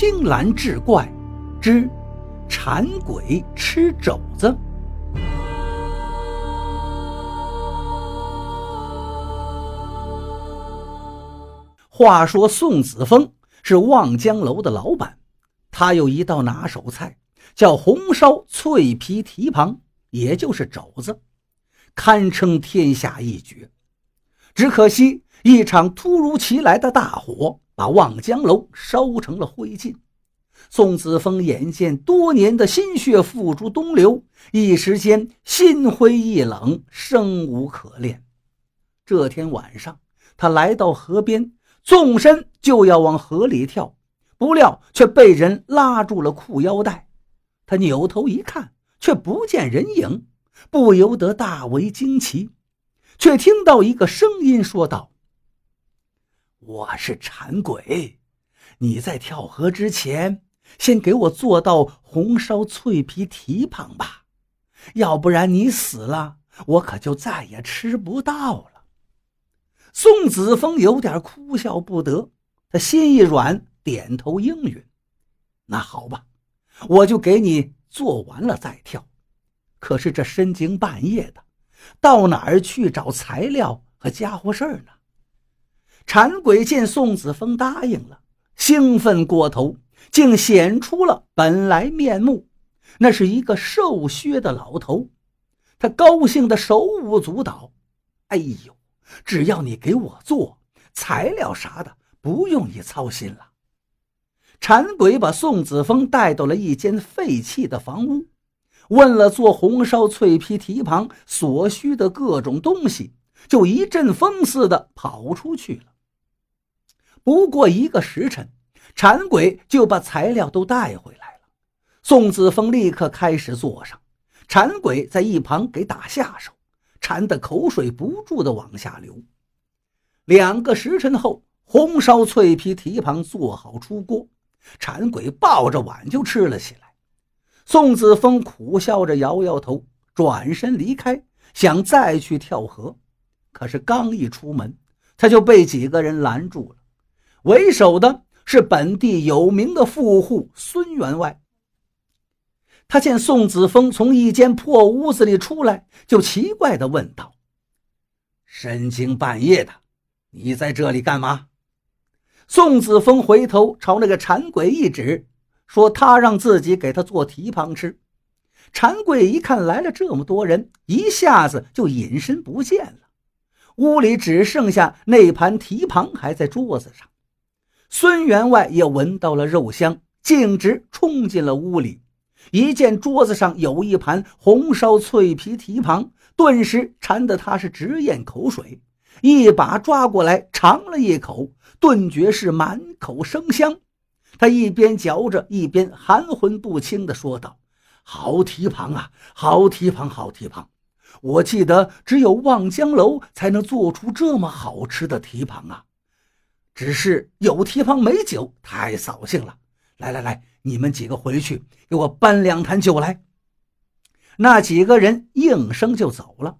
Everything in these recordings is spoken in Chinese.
青蓝志怪之馋鬼吃肘子。话说宋子峰是望江楼的老板，他有一道拿手菜，叫红烧脆皮蹄膀，也就是肘子，堪称天下一绝。只可惜一场突如其来的大火，把望江楼烧成了灰烬。宋子峰眼见多年的心血付诸东流，一时间心灰意冷，生无可恋。这天晚上，他来到河边。纵身就要往河里跳，不料却被人拉住了裤腰带。他扭头一看，却不见人影，不由得大为惊奇。却听到一个声音说道：“我是馋鬼，你在跳河之前，先给我做道红烧脆皮蹄膀吧，要不然你死了，我可就再也吃不到了。”宋子峰有点哭笑不得，他心一软，点头应允。那好吧，我就给你做完了再跳。可是这深更半夜的，到哪儿去找材料和家伙事儿呢？馋鬼见宋子峰答应了，兴奋过头，竟显出了本来面目。那是一个瘦削的老头，他高兴的手舞足蹈。哎呦！只要你给我做材料啥的，不用你操心了。馋鬼把宋子峰带到了一间废弃的房屋，问了做红烧脆皮蹄膀所需的各种东西，就一阵风似的跑出去了。不过一个时辰，馋鬼就把材料都带回来了。宋子峰立刻开始做上，馋鬼在一旁给打下手。馋得口水不住的往下流。两个时辰后，红烧脆皮蹄膀做好出锅，馋鬼抱着碗就吃了起来。宋子峰苦笑着摇摇头，转身离开，想再去跳河。可是刚一出门，他就被几个人拦住了。为首的是本地有名的富户孙员外。他见宋子峰从一间破屋子里出来，就奇怪地问道：“深更半夜的，你在这里干嘛？”宋子峰回头朝那个馋鬼一指，说：“他让自己给他做蹄膀吃。”馋鬼一看来了这么多人，一下子就隐身不见了。屋里只剩下那盘蹄膀还在桌子上。孙员外也闻到了肉香，径直冲进了屋里。一见桌子上有一盘红烧脆皮蹄膀，顿时馋得他是直咽口水，一把抓过来尝了一口，顿觉是满口生香。他一边嚼着，一边含混不清地说道：“好蹄膀啊，好蹄膀，好蹄膀！我记得只有望江楼才能做出这么好吃的蹄膀啊，只是有蹄膀没酒，太扫兴了。来来来。”你们几个回去，给我搬两坛酒来。那几个人应声就走了。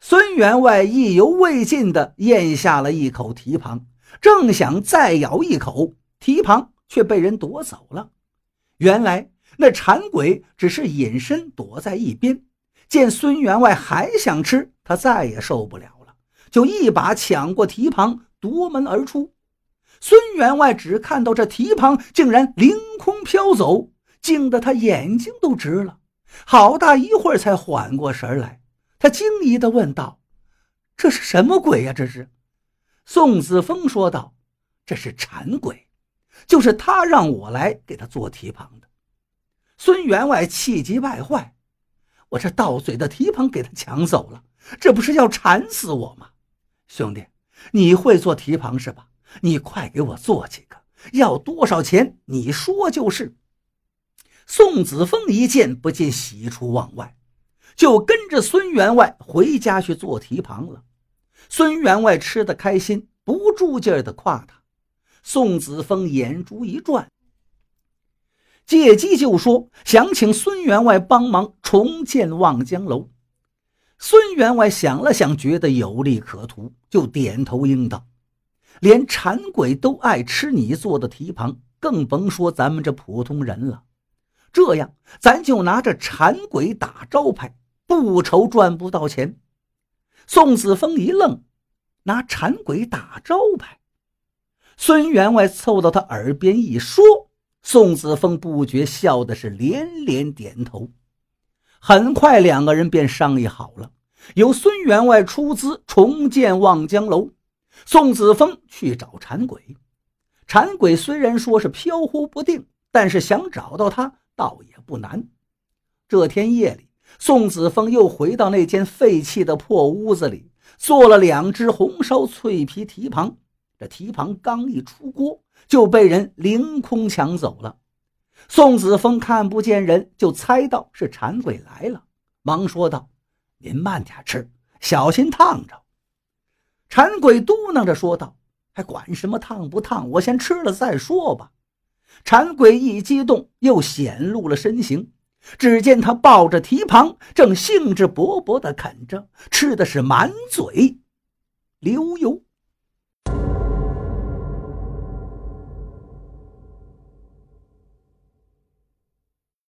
孙员外意犹未尽地咽下了一口蹄膀，正想再咬一口，蹄膀却被人夺走了。原来那馋鬼只是隐身躲在一边，见孙员外还想吃，他再也受不了了，就一把抢过蹄膀，夺门而出。孙员外只看到这蹄膀竟然凌空飘走，惊得他眼睛都直了。好大一会儿才缓过神来，他惊疑地问道：“这是什么鬼呀？”这是宋子峰说道：“这是馋鬼，就是他让我来给他做蹄膀的。”孙员外气急败坏：“我这到嘴的蹄膀给他抢走了，这不是要馋死我吗？兄弟，你会做蹄膀是吧？”你快给我做几个，要多少钱？你说就是。宋子峰一见，不禁喜出望外，就跟着孙员外回家去做蹄膀了。孙员外吃得开心，不住劲儿的夸他。宋子峰眼珠一转，借机就说想请孙员外帮忙重建望江楼。孙员外想了想，觉得有利可图，就点头应道。连馋鬼都爱吃你做的蹄膀，更甭说咱们这普通人了。这样，咱就拿着馋鬼打招牌，不愁赚不到钱。宋子峰一愣，拿馋鬼打招牌。孙员外凑到他耳边一说，宋子峰不觉笑的是连连点头。很快，两个人便商议好了，由孙员外出资重建望江楼，宋子峰去找馋鬼。馋鬼虽然说是飘忽不定，但是想找到他。倒也不难。这天夜里，宋子峰又回到那间废弃的破屋子里，做了两只红烧脆皮蹄膀。这蹄膀刚一出锅，就被人凌空抢走了。宋子峰看不见人，就猜到是馋鬼来了，忙说道：“您慢点吃，小心烫着。”馋鬼嘟囔着说道：“还管什么烫不烫？我先吃了再说吧。”馋鬼一激动，又显露了身形。只见他抱着蹄膀，正兴致勃勃地啃着，吃的是满嘴流油。